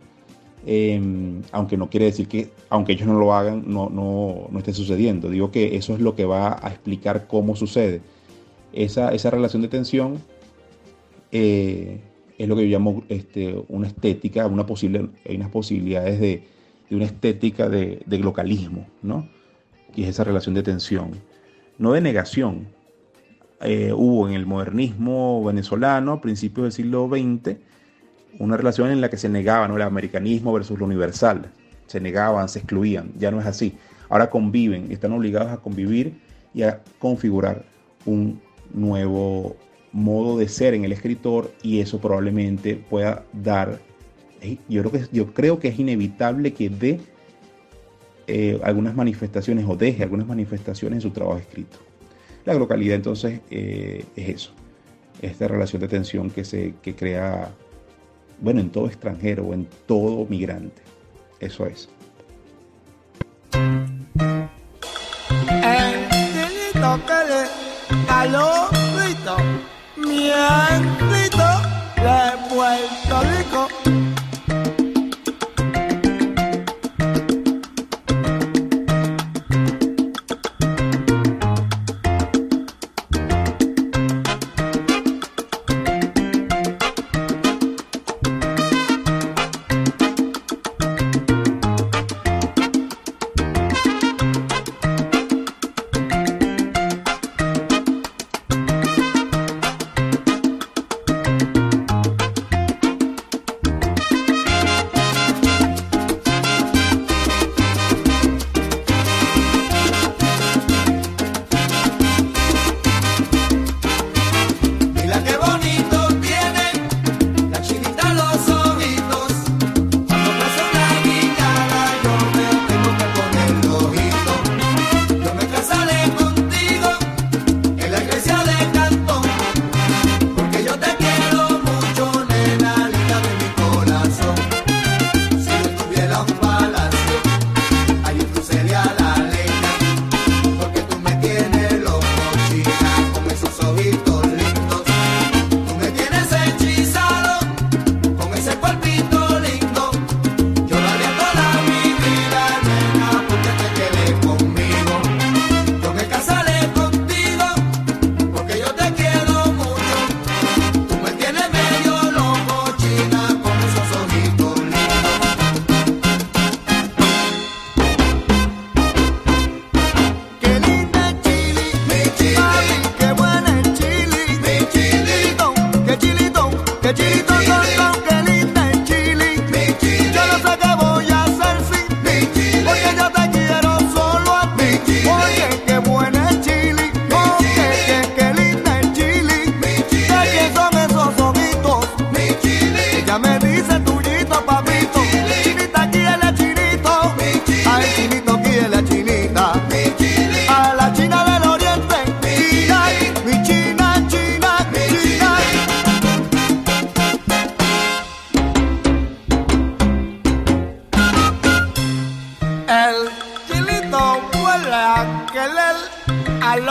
Em, aunque no quiere decir que, aunque ellos no lo hagan, no, no, no, esté sucediendo. Digo que eso es lo que va a explicar cómo sucede. Esa, esa relación de tensión eh, es lo que yo llamo este, una estética, hay unas posibilidades de, una estética de, de, localismo, ¿no? Y es esa relación de tensión, no de negación. Eh, hubo en el modernismo venezolano, a principios del siglo XX, una relación en la que se negaba el americanismo versus lo universal. Se negaban, se excluían. Ya no es así. Ahora conviven, están obligados a convivir y a configurar un nuevo modo de ser en el escritor y eso probablemente pueda dar, eh, yo creo que, yo creo que es inevitable que dé eh, algunas manifestaciones o deje algunas manifestaciones en su trabajo escrito. La localidad entonces eh, es eso, esta relación de tensión que se que crea bueno, en todo extranjero o en todo migrante. Eso es. el chilito huele a quelel, al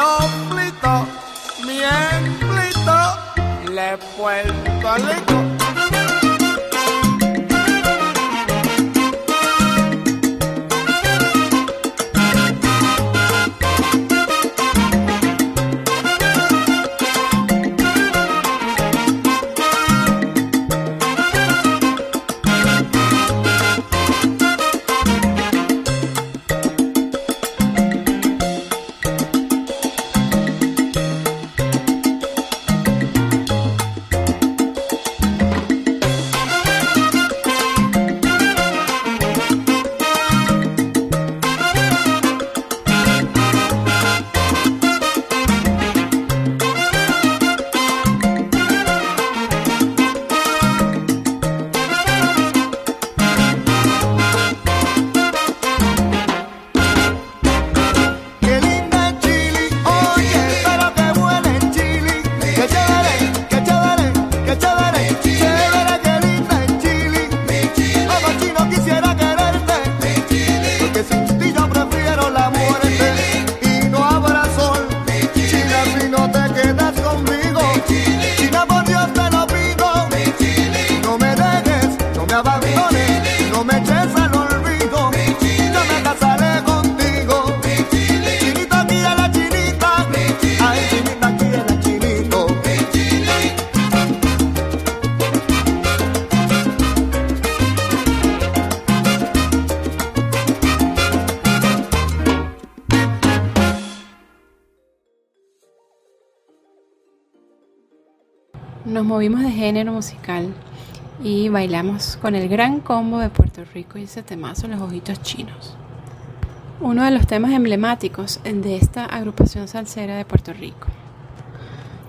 mi emplito, le Puerto Rico. Movimos de género musical y bailamos con el gran combo de Puerto Rico y ese temazo Los Ojitos Chinos. Uno de los temas emblemáticos de esta agrupación salsera de Puerto Rico.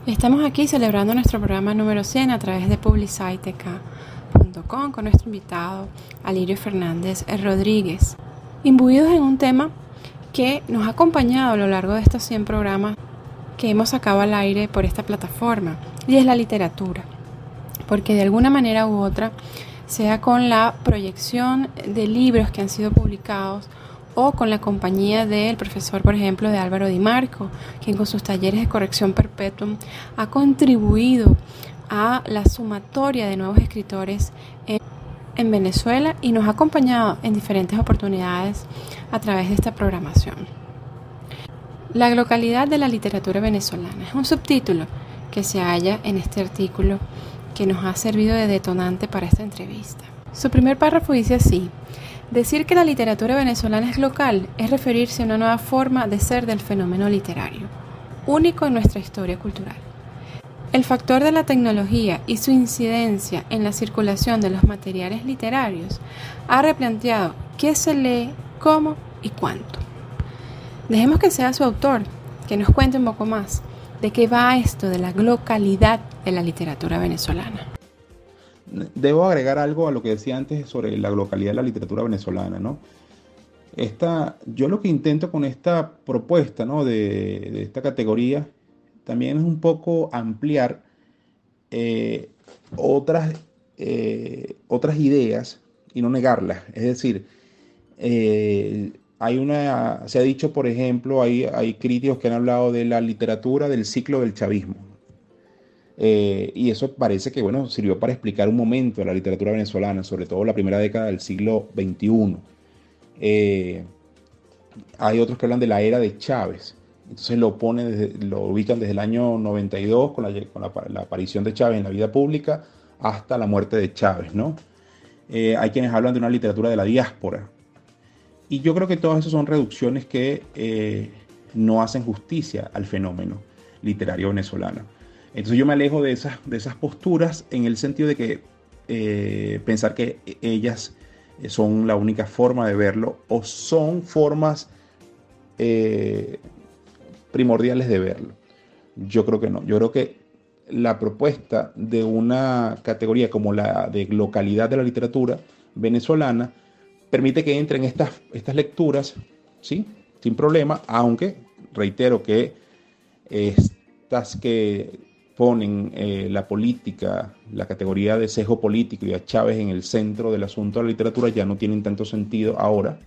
Estamos aquí celebrando nuestro programa número 100 a través de publiciteca.com con nuestro invitado Alirio Fernández Rodríguez, imbuidos en un tema que nos ha acompañado a lo largo de estos 100 programas que hemos sacado al aire por esta plataforma y es la literatura, porque de alguna manera u otra, sea con la proyección de libros que han sido publicados o con la compañía del profesor, por ejemplo, de Álvaro Di Marco, quien con sus talleres de corrección perpetua ha contribuido a la sumatoria de nuevos escritores en, en Venezuela y nos ha acompañado en diferentes oportunidades a través de esta programación. La localidad de la literatura venezolana es un subtítulo que se halla en este artículo que nos ha servido de detonante para esta entrevista. Su primer párrafo dice así, decir que la literatura venezolana es local es referirse a una nueva forma de ser del fenómeno literario, único en nuestra historia cultural. El factor de la tecnología y su incidencia en la circulación de los materiales literarios ha replanteado qué se lee, cómo y cuánto. Dejemos que sea su autor, que nos cuente un poco más de qué va esto de la localidad de la literatura venezolana. Debo agregar algo a lo que decía antes sobre la localidad de la literatura venezolana, ¿no? Esta, yo lo que intento con esta propuesta, ¿no? de, esta categoría, también es un poco ampliar eh, otras, eh, otras ideas y no negarlas. Es decir, eh, hay una, se ha dicho, por ejemplo, hay, hay críticos que han hablado de la literatura del ciclo del chavismo. Eh, y eso parece que, bueno, sirvió para explicar un momento de la literatura venezolana, sobre todo la primera década del siglo XXI. Eh, hay otros que hablan de la era de Chávez. Entonces lo, lo ubican desde el año 92 con, la, con la, aparición de Chávez en la vida pública hasta la muerte de Chávez, ¿no? Eh, hay quienes hablan de una literatura de la diáspora, y yo creo que todas esas son reducciones que eh, no hacen justicia al fenómeno literario venezolano. Entonces yo me alejo de esas, de esas posturas en el sentido de que eh, pensar que ellas son la única forma de verlo o son formas eh, primordiales de verlo. Yo creo que no. Yo creo que la propuesta de una categoría como la de localidad de la literatura venezolana permite que entren estas, estas lecturas, ¿sí? Sin problema, aunque reitero que estas que ponen eh, la política, la categoría de sesgo político y a Chávez en el centro del asunto de la literatura ya no tienen tanto sentido ahora.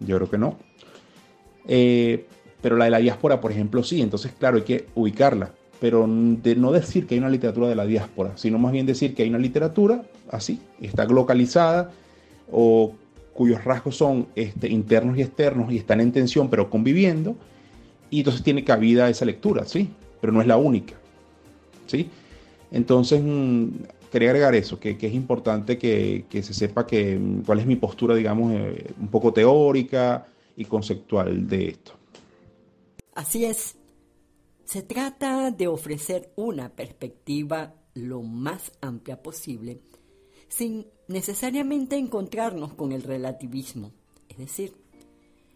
Yo creo que no. Eh, pero la de la diáspora, por ejemplo, sí. Entonces, claro, hay que ubicarla, pero de no decir que hay una literatura de la diáspora, sino más bien decir que hay una literatura así, está localizada o cuyos rasgos son este, internos y externos y están en tensión pero conviviendo, y entonces tiene cabida esa lectura, ¿sí? Pero no es la única, ¿sí? Entonces, mm, quería agregar eso, que, es importante que, se sepa que, mm, cuál es mi postura, digamos, eh, un poco teórica y conceptual de esto. Así es, se trata de ofrecer una perspectiva lo más amplia posible, sin necesariamente encontrarnos con el relativismo, es decir,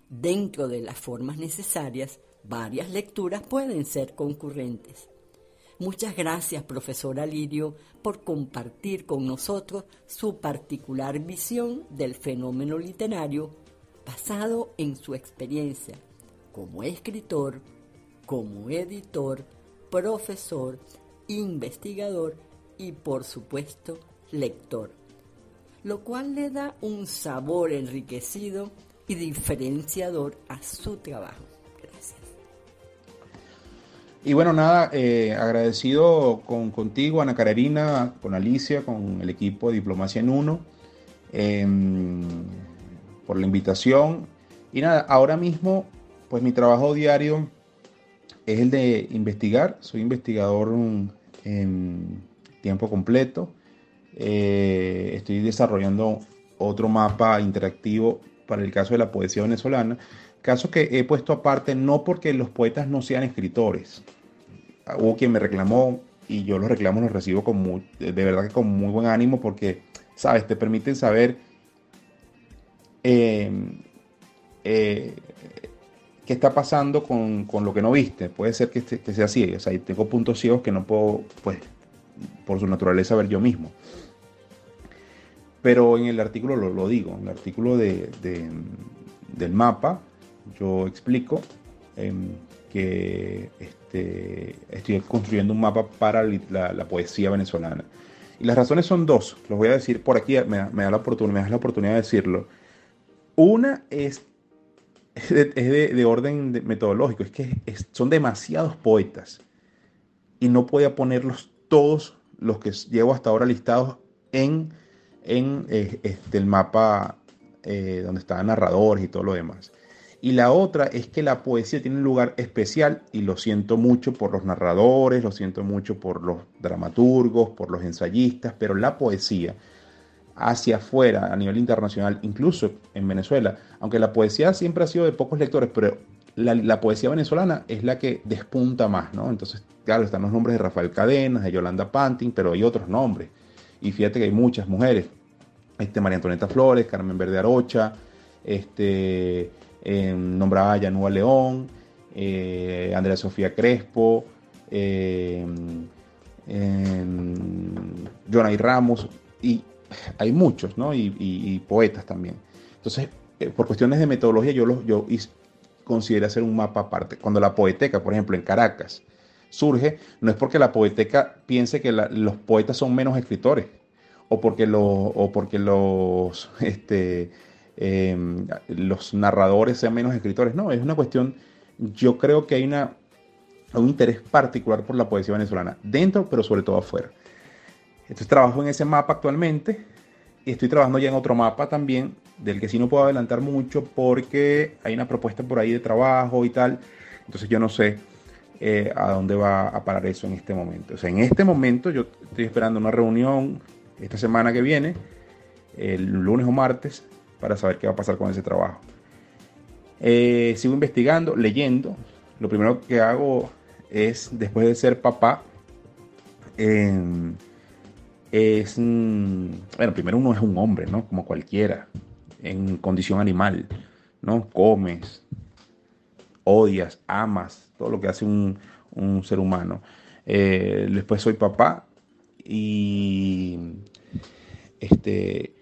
dentro de las formas necesarias, varias lecturas pueden ser concurrentes. Muchas gracias, profesor Alirio, por compartir con nosotros su particular visión del fenómeno literario basado en su experiencia como escritor, como editor, profesor, investigador y por supuesto lector, lo cual le da un sabor enriquecido y diferenciador a su trabajo. Y bueno, nada, eh, agradecido con, contigo, Ana Carolina, con Alicia, con el equipo de Diplomacia en Uno, em, por la invitación. Y nada, ahora mismo, pues mi trabajo diario es el de investigar. Soy investigador en tiempo completo. Eh, estoy desarrollando otro mapa interactivo para el caso de la poesía venezolana Caso que he puesto aparte no porque los poetas no sean escritores. Hubo quien me reclamó y yo los reclamos los recibo con de verdad que con muy buen ánimo porque, sabes, te permiten saber em, eh, qué está pasando con, lo que no viste. Puede ser que, sea así. O sea, tengo puntos ciegos que no puedo, pues, por su naturaleza ver yo mismo. Pero en el artículo lo, digo, en el artículo de, del mapa, yo explico em, que este, estoy construyendo un mapa para la, poesía venezolana. Y las razones son dos, los voy a decir por aquí, me, da, la oportunidad, me la oportunidad de decirlo. Una es, de, orden metodológico, es que son demasiados poetas y no podía ponerlos todos los que llevo hasta ahora listados en, en eh, este, el mapa eh, donde estaban narradores y todo lo demás. Y la otra es que la poesía tiene un lugar especial y lo siento mucho por los narradores, lo siento mucho por los dramaturgos, por los ensayistas, pero la poesía hacia afuera, a nivel internacional, incluso en Venezuela, aunque la poesía siempre ha sido de pocos lectores, pero la, poesía venezolana es la que despunta más, ¿no? Entonces, claro, están los nombres de Rafael Cadenas, de Yolanda Panting, pero hay otros nombres. Y fíjate que hay muchas mujeres, este, María Antonieta Flores, Carmen Verde Arocha, este, nombraba a Yanúa León, eh, Andrea Sofía Crespo, eh, Jonay Ramos, y hay muchos, ¿no? Y, poetas también. Entonces, eh, por cuestiones de metodología, yo, los, yo considero hacer un mapa aparte. Cuando la poeteca, por ejemplo, en Caracas, surge, no es porque la poeteca piense que los poetas son menos escritores, o porque, lo, o porque los, [laughs] este, Em, los narradores sean menos escritores. No, es una cuestión, yo creo que hay una, un interés particular por la poesía venezolana, dentro, pero sobre todo afuera. Entonces trabajo en ese mapa actualmente y estoy trabajando ya en otro mapa también, del que sí no puedo adelantar mucho porque hay una propuesta por ahí de trabajo y tal. Entonces yo no sé eh, a dónde va a parar eso en este momento. O sea, en este momento yo estoy esperando una reunión esta semana que viene, el lunes o martes, para saber qué va a pasar con ese trabajo. Eh, sigo investigando, leyendo. Lo primero que hago es, después de ser papá, em, es, mm, bueno, primero uno es un hombre, ¿no? Como cualquiera, en condición animal, ¿no? Comes, odias, amas, todo lo que hace un, ser humano. Eh, después soy papá y este,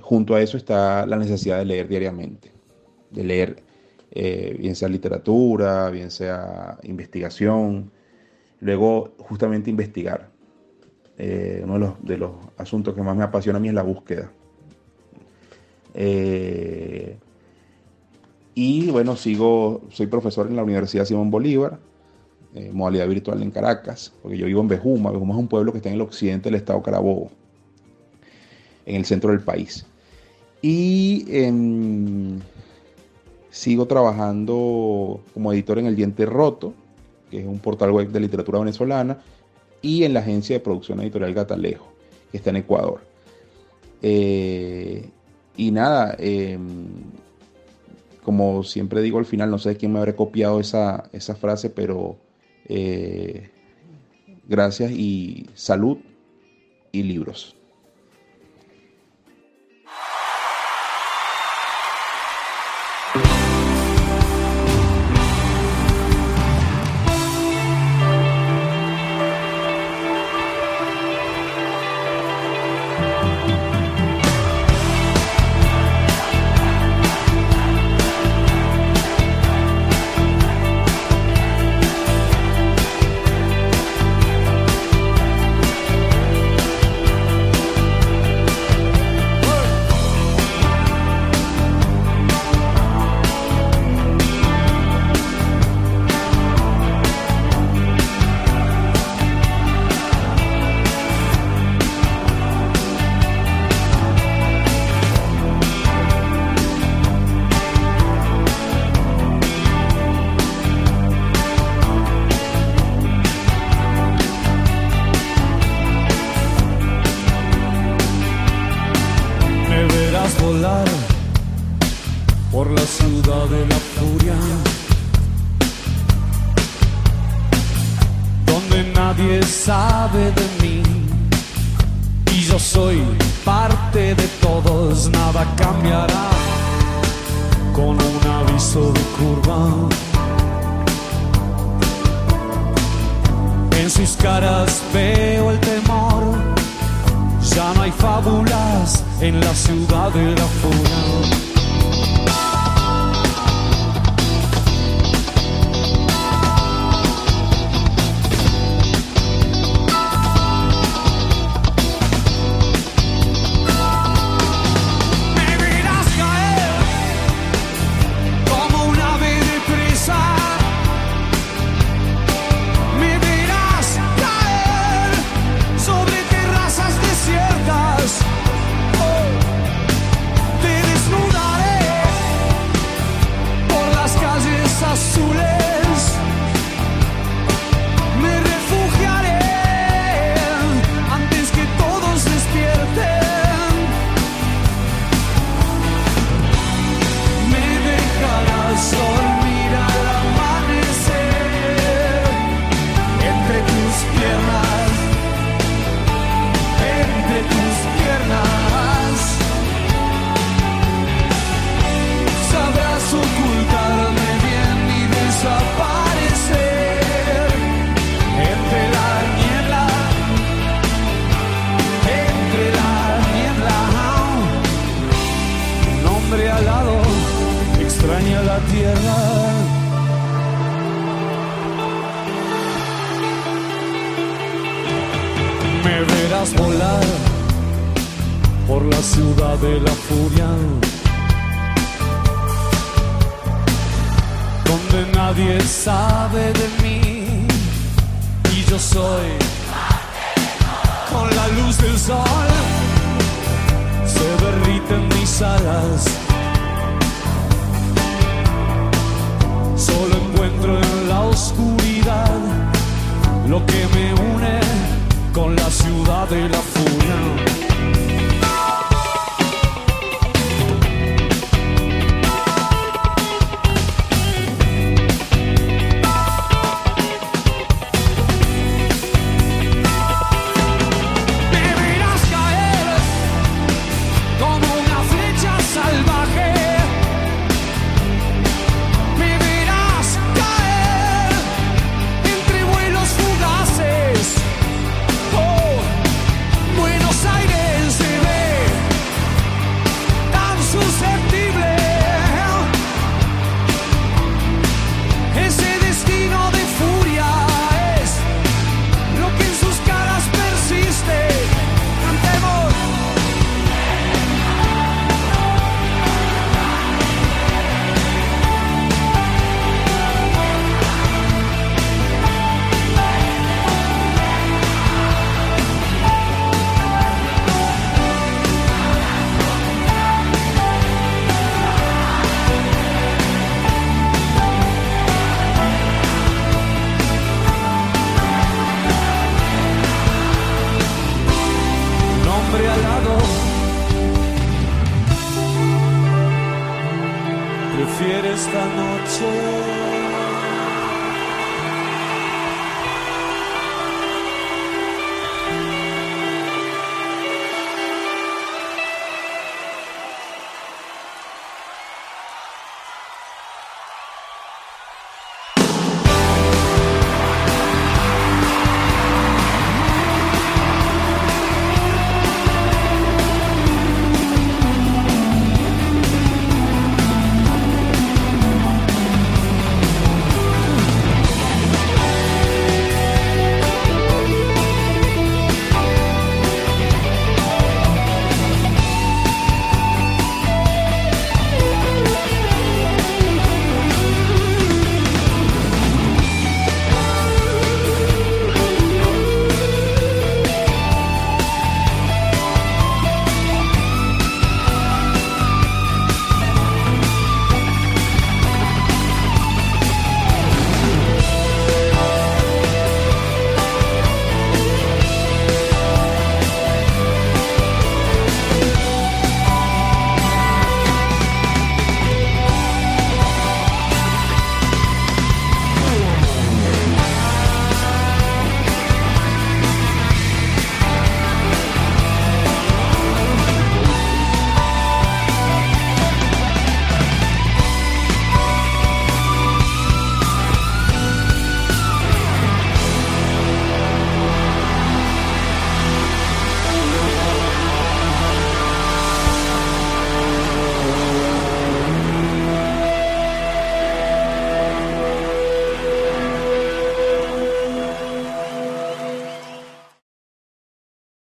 junto a eso está la necesidad de leer diariamente, de leer eh, bien sea literatura, bien sea investigación, luego justamente investigar. Eh, uno de los, asuntos que más me apasiona a mí es la búsqueda. Eh, y bueno, sigo, soy profesor en la Universidad Simón Bolívar, eh, modalidad virtual en Caracas, porque yo vivo en Bejuma. Bejuma es un pueblo que está en el occidente del estado Carabobo, en el centro del país. Y em, sigo trabajando como editor en El Diente Roto, que es un portal web de literatura venezolana, y en la agencia de producción editorial Gatalejo, que está en Ecuador. Eh, y nada, em, como siempre digo al final, no sé quién me habrá copiado esa, esa frase, pero eh, gracias y salud y libros.